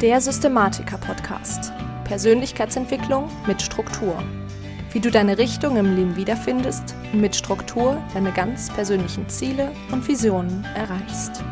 Der Systematiker-Podcast. Persönlichkeitsentwicklung mit Struktur. Wie du deine Richtung im Leben wiederfindest und mit Struktur deine ganz persönlichen Ziele und Visionen erreichst.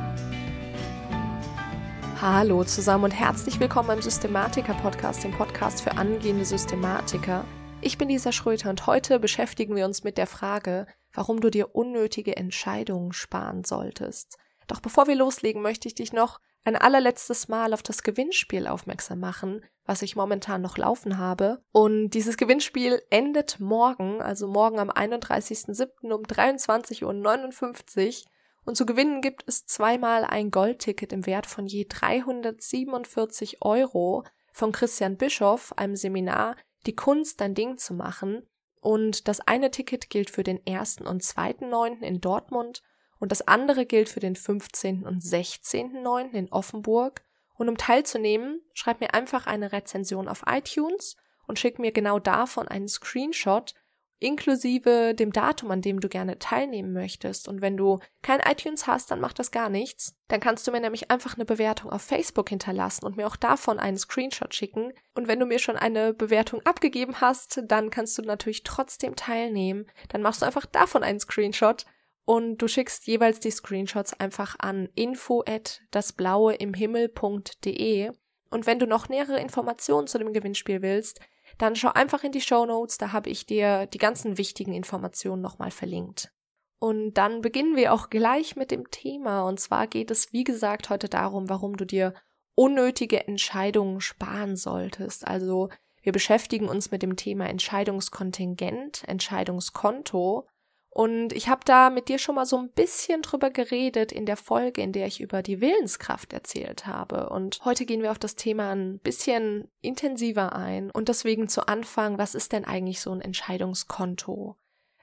Hallo zusammen und herzlich willkommen beim Systematiker-Podcast, dem Podcast für angehende Systematiker. Ich bin Lisa Schröter und heute beschäftigen wir uns mit der Frage, warum du dir unnötige Entscheidungen sparen solltest. Doch bevor wir loslegen, möchte ich dich noch ein allerletztes Mal auf das Gewinnspiel aufmerksam machen, was ich momentan noch laufen habe. Und dieses Gewinnspiel endet morgen, also morgen am 31.07. um 23.59 Uhr. Und zu gewinnen gibt es zweimal ein Goldticket im Wert von je 347 Euro von Christian Bischoff, einem Seminar Die Kunst, dein Ding zu machen. Und das eine Ticket gilt für den 1. und 2.9. in Dortmund und das andere gilt für den 15. und 16.9. in Offenburg. Und um teilzunehmen, schreib mir einfach eine Rezension auf iTunes und schick mir genau davon einen Screenshot inklusive dem Datum, an dem du gerne teilnehmen möchtest. Und wenn du kein iTunes hast, dann macht das gar nichts. Dann kannst du mir nämlich einfach eine Bewertung auf Facebook hinterlassen und mir auch davon einen Screenshot schicken. Und wenn du mir schon eine Bewertung abgegeben hast, dann kannst du natürlich trotzdem teilnehmen. Dann machst du einfach davon einen Screenshot und du schickst jeweils die Screenshots einfach an info at dasblaueimhimmel.de und wenn du noch nähere Informationen zu dem Gewinnspiel willst, dann schau einfach in die Show Notes, da habe ich dir die ganzen wichtigen Informationen nochmal verlinkt. Und dann beginnen wir auch gleich mit dem Thema und zwar geht es wie gesagt heute darum, warum du dir unnötige Entscheidungen sparen solltest. Also wir beschäftigen uns mit dem Thema Entscheidungskontingent, Entscheidungskonto und ich habe da mit dir schon mal so ein bisschen drüber geredet in der Folge, in der ich über die Willenskraft erzählt habe. Und heute gehen wir auf das Thema ein bisschen intensiver ein. Und deswegen zu Anfang, was ist denn eigentlich so ein Entscheidungskonto?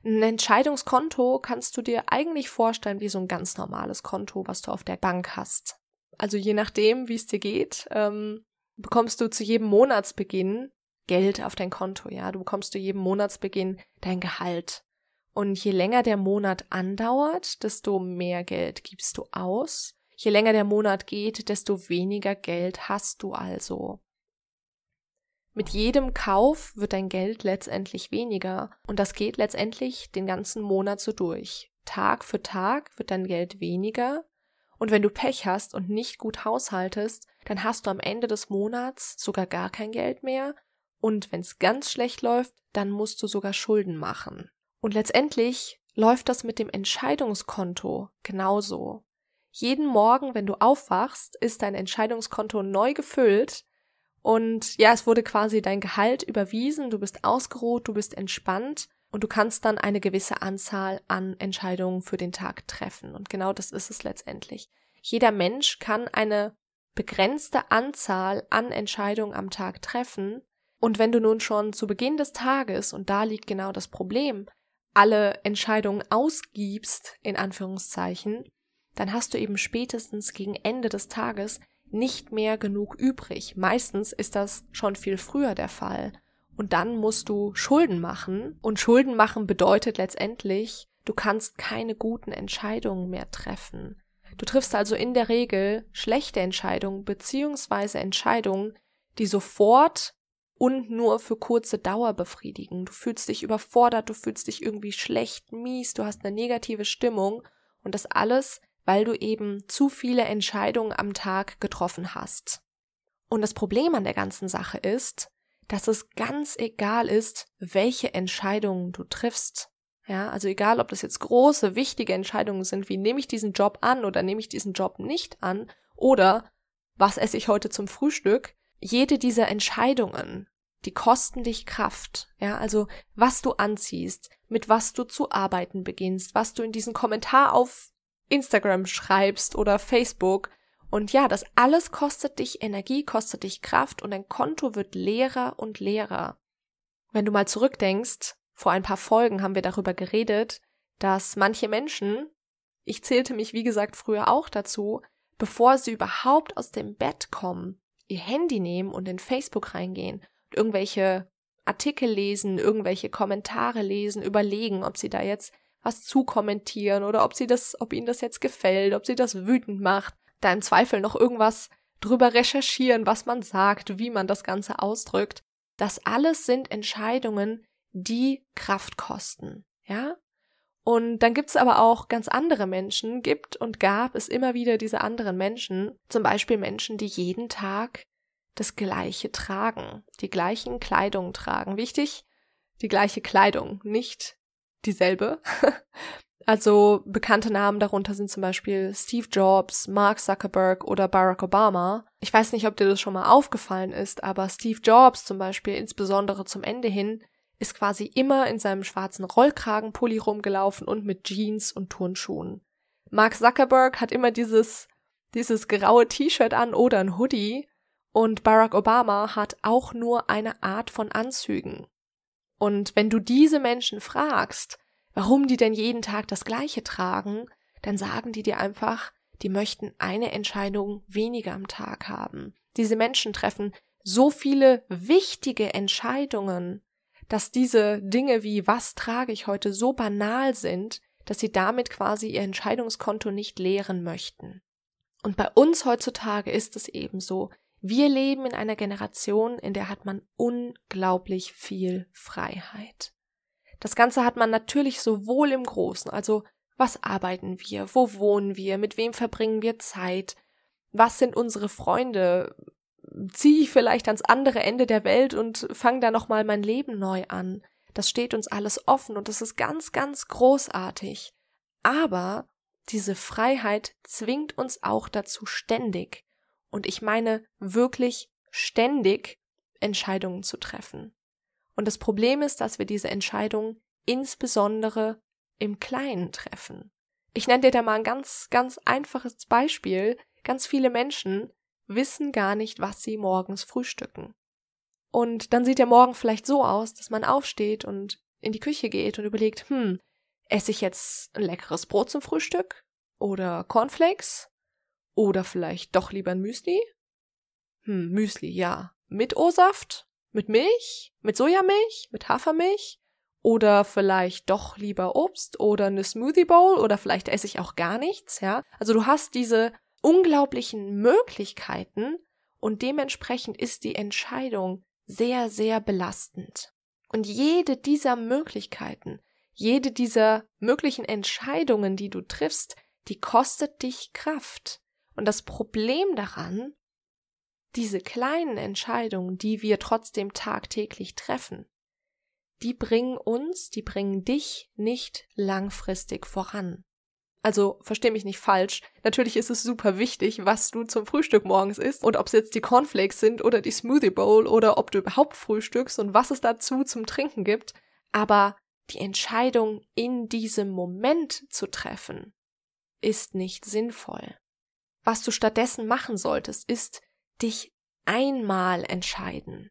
Ein Entscheidungskonto kannst du dir eigentlich vorstellen wie so ein ganz normales Konto, was du auf der Bank hast. Also je nachdem, wie es dir geht, ähm, bekommst du zu jedem Monatsbeginn Geld auf dein Konto, ja. Du bekommst zu jedem Monatsbeginn dein Gehalt. Und je länger der Monat andauert, desto mehr Geld gibst du aus. Je länger der Monat geht, desto weniger Geld hast du also. Mit jedem Kauf wird dein Geld letztendlich weniger und das geht letztendlich den ganzen Monat so durch. Tag für Tag wird dein Geld weniger und wenn du Pech hast und nicht gut haushaltest, dann hast du am Ende des Monats sogar gar kein Geld mehr und wenn es ganz schlecht läuft, dann musst du sogar Schulden machen. Und letztendlich läuft das mit dem Entscheidungskonto genauso. Jeden Morgen, wenn du aufwachst, ist dein Entscheidungskonto neu gefüllt und ja, es wurde quasi dein Gehalt überwiesen, du bist ausgeruht, du bist entspannt und du kannst dann eine gewisse Anzahl an Entscheidungen für den Tag treffen. Und genau das ist es letztendlich. Jeder Mensch kann eine begrenzte Anzahl an Entscheidungen am Tag treffen. Und wenn du nun schon zu Beginn des Tages, und da liegt genau das Problem, alle Entscheidungen ausgibst, in Anführungszeichen, dann hast du eben spätestens gegen Ende des Tages nicht mehr genug übrig. Meistens ist das schon viel früher der Fall. Und dann musst du Schulden machen. Und Schulden machen bedeutet letztendlich, du kannst keine guten Entscheidungen mehr treffen. Du triffst also in der Regel schlechte Entscheidungen beziehungsweise Entscheidungen, die sofort und nur für kurze Dauer befriedigen. Du fühlst dich überfordert, du fühlst dich irgendwie schlecht, mies, du hast eine negative Stimmung und das alles, weil du eben zu viele Entscheidungen am Tag getroffen hast. Und das Problem an der ganzen Sache ist, dass es ganz egal ist, welche Entscheidungen du triffst. Ja, also egal, ob das jetzt große, wichtige Entscheidungen sind, wie nehme ich diesen Job an oder nehme ich diesen Job nicht an oder was esse ich heute zum Frühstück, jede dieser Entscheidungen die kosten dich Kraft. Ja, also was du anziehst, mit was du zu arbeiten beginnst, was du in diesen Kommentar auf Instagram schreibst oder Facebook. Und ja, das alles kostet dich Energie, kostet dich Kraft und dein Konto wird leerer und leerer. Wenn du mal zurückdenkst, vor ein paar Folgen haben wir darüber geredet, dass manche Menschen, ich zählte mich wie gesagt früher auch dazu, bevor sie überhaupt aus dem Bett kommen, ihr Handy nehmen und in Facebook reingehen irgendwelche Artikel lesen, irgendwelche Kommentare lesen, überlegen, ob sie da jetzt was zukommentieren oder ob sie das, ob ihnen das jetzt gefällt, ob sie das wütend macht, da im Zweifel noch irgendwas drüber recherchieren, was man sagt, wie man das Ganze ausdrückt. Das alles sind Entscheidungen, die Kraft kosten. Ja? Und dann gibt's aber auch ganz andere Menschen, gibt und gab es immer wieder diese anderen Menschen, zum Beispiel Menschen, die jeden Tag das Gleiche tragen, die gleichen Kleidung tragen. Wichtig, die gleiche Kleidung, nicht dieselbe. also bekannte Namen darunter sind zum Beispiel Steve Jobs, Mark Zuckerberg oder Barack Obama. Ich weiß nicht, ob dir das schon mal aufgefallen ist, aber Steve Jobs zum Beispiel, insbesondere zum Ende hin, ist quasi immer in seinem schwarzen Rollkragenpulli rumgelaufen und mit Jeans und Turnschuhen. Mark Zuckerberg hat immer dieses, dieses graue T-Shirt an oder ein Hoodie und Barack Obama hat auch nur eine Art von Anzügen. Und wenn du diese Menschen fragst, warum die denn jeden Tag das Gleiche tragen, dann sagen die dir einfach, die möchten eine Entscheidung weniger am Tag haben. Diese Menschen treffen so viele wichtige Entscheidungen, dass diese Dinge wie was trage ich heute so banal sind, dass sie damit quasi ihr Entscheidungskonto nicht leeren möchten. Und bei uns heutzutage ist es eben so, wir leben in einer Generation, in der hat man unglaublich viel Freiheit. Das Ganze hat man natürlich sowohl im Großen, also was arbeiten wir, wo wohnen wir, mit wem verbringen wir Zeit, was sind unsere Freunde, ziehe ich vielleicht ans andere Ende der Welt und fange da nochmal mein Leben neu an. Das steht uns alles offen und das ist ganz, ganz großartig. Aber diese Freiheit zwingt uns auch dazu ständig, und ich meine wirklich ständig, Entscheidungen zu treffen. Und das Problem ist, dass wir diese Entscheidungen insbesondere im Kleinen treffen. Ich nenne dir da mal ein ganz, ganz einfaches Beispiel. Ganz viele Menschen wissen gar nicht, was sie morgens frühstücken. Und dann sieht der Morgen vielleicht so aus, dass man aufsteht und in die Küche geht und überlegt, hm, esse ich jetzt ein leckeres Brot zum Frühstück? Oder Cornflakes? Oder vielleicht doch lieber ein Müsli? Hm, Müsli, ja. Mit O-Saft? Mit Milch? Mit Sojamilch? Mit Hafermilch? Oder vielleicht doch lieber Obst oder eine Smoothie Bowl oder vielleicht esse ich auch gar nichts, ja? Also du hast diese unglaublichen Möglichkeiten und dementsprechend ist die Entscheidung sehr, sehr belastend. Und jede dieser Möglichkeiten, jede dieser möglichen Entscheidungen, die du triffst, die kostet dich Kraft. Und das Problem daran, diese kleinen Entscheidungen, die wir trotzdem tagtäglich treffen, die bringen uns, die bringen dich nicht langfristig voran. Also versteh mich nicht falsch. Natürlich ist es super wichtig, was du zum Frühstück morgens isst und ob es jetzt die Cornflakes sind oder die Smoothie Bowl oder ob du überhaupt frühstückst und was es dazu zum Trinken gibt. Aber die Entscheidung in diesem Moment zu treffen, ist nicht sinnvoll. Was du stattdessen machen solltest, ist dich einmal entscheiden.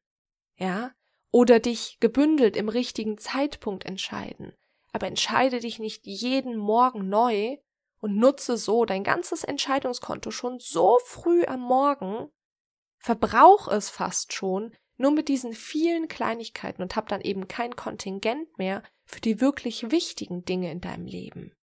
Ja? Oder dich gebündelt im richtigen Zeitpunkt entscheiden aber entscheide dich nicht jeden Morgen neu und nutze so dein ganzes Entscheidungskonto schon so früh am Morgen, verbrauch es fast schon, nur mit diesen vielen Kleinigkeiten und hab dann eben kein Kontingent mehr für die wirklich wichtigen Dinge in deinem Leben.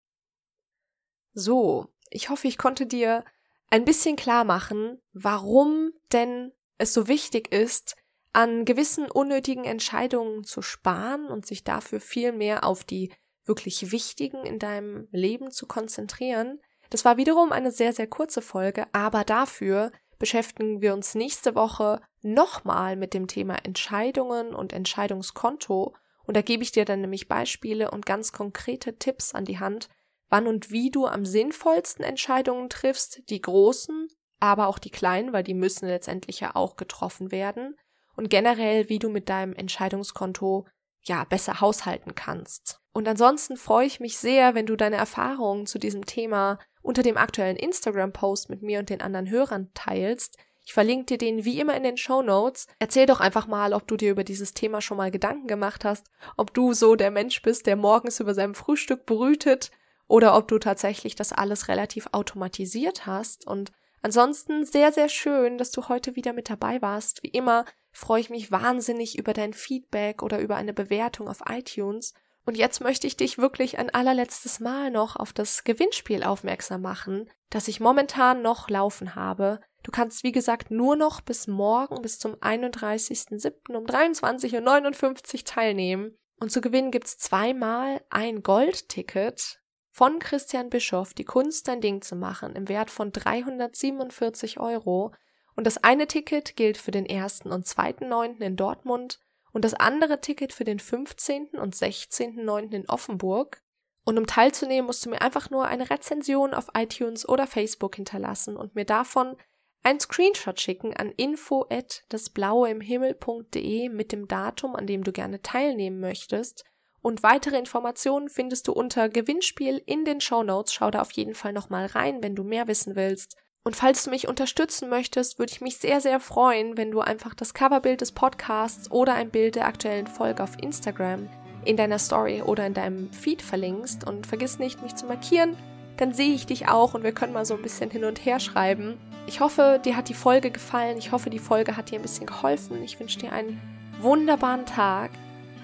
So, ich hoffe, ich konnte dir ein bisschen klar machen, warum denn es so wichtig ist, an gewissen unnötigen Entscheidungen zu sparen und sich dafür viel mehr auf die wirklich wichtigen in deinem Leben zu konzentrieren. Das war wiederum eine sehr, sehr kurze Folge, aber dafür beschäftigen wir uns nächste Woche nochmal mit dem Thema Entscheidungen und Entscheidungskonto. Und da gebe ich dir dann nämlich Beispiele und ganz konkrete Tipps an die Hand, wann und wie du am sinnvollsten Entscheidungen triffst, die großen, aber auch die kleinen, weil die müssen letztendlich ja auch getroffen werden und generell, wie du mit deinem Entscheidungskonto ja besser haushalten kannst. Und ansonsten freue ich mich sehr, wenn du deine Erfahrungen zu diesem Thema unter dem aktuellen Instagram-Post mit mir und den anderen Hörern teilst. Ich verlinke dir den wie immer in den Show Notes. Erzähl doch einfach mal, ob du dir über dieses Thema schon mal Gedanken gemacht hast, ob du so der Mensch bist, der morgens über seinem Frühstück brütet oder ob du tatsächlich das alles relativ automatisiert hast. Und ansonsten sehr, sehr schön, dass du heute wieder mit dabei warst. Wie immer freue ich mich wahnsinnig über dein Feedback oder über eine Bewertung auf iTunes. Und jetzt möchte ich dich wirklich ein allerletztes Mal noch auf das Gewinnspiel aufmerksam machen, das ich momentan noch laufen habe. Du kannst, wie gesagt, nur noch bis morgen, bis zum 31.07. um 23.59 Uhr teilnehmen. Und zu gewinnen gibt's zweimal ein Goldticket von Christian Bischoff, die Kunst dein Ding zu machen, im Wert von 347 Euro. Und das eine Ticket gilt für den 1. und 2.9. in Dortmund und das andere Ticket für den 15. und 16.9. in Offenburg. Und um teilzunehmen, musst du mir einfach nur eine Rezension auf iTunes oder Facebook hinterlassen und mir davon ein Screenshot schicken an info at dasblaueimhimmel.de mit dem Datum, an dem du gerne teilnehmen möchtest. Und weitere Informationen findest du unter Gewinnspiel in den Show Notes. Schau da auf jeden Fall nochmal rein, wenn du mehr wissen willst. Und falls du mich unterstützen möchtest, würde ich mich sehr, sehr freuen, wenn du einfach das Coverbild des Podcasts oder ein Bild der aktuellen Folge auf Instagram in deiner Story oder in deinem Feed verlinkst. Und vergiss nicht, mich zu markieren, dann sehe ich dich auch und wir können mal so ein bisschen hin und her schreiben. Ich hoffe, dir hat die Folge gefallen. Ich hoffe, die Folge hat dir ein bisschen geholfen. Ich wünsche dir einen wunderbaren Tag.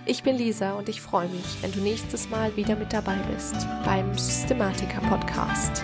Ich bin Lisa und ich freue mich, wenn du nächstes Mal wieder mit dabei bist beim Systematiker Podcast.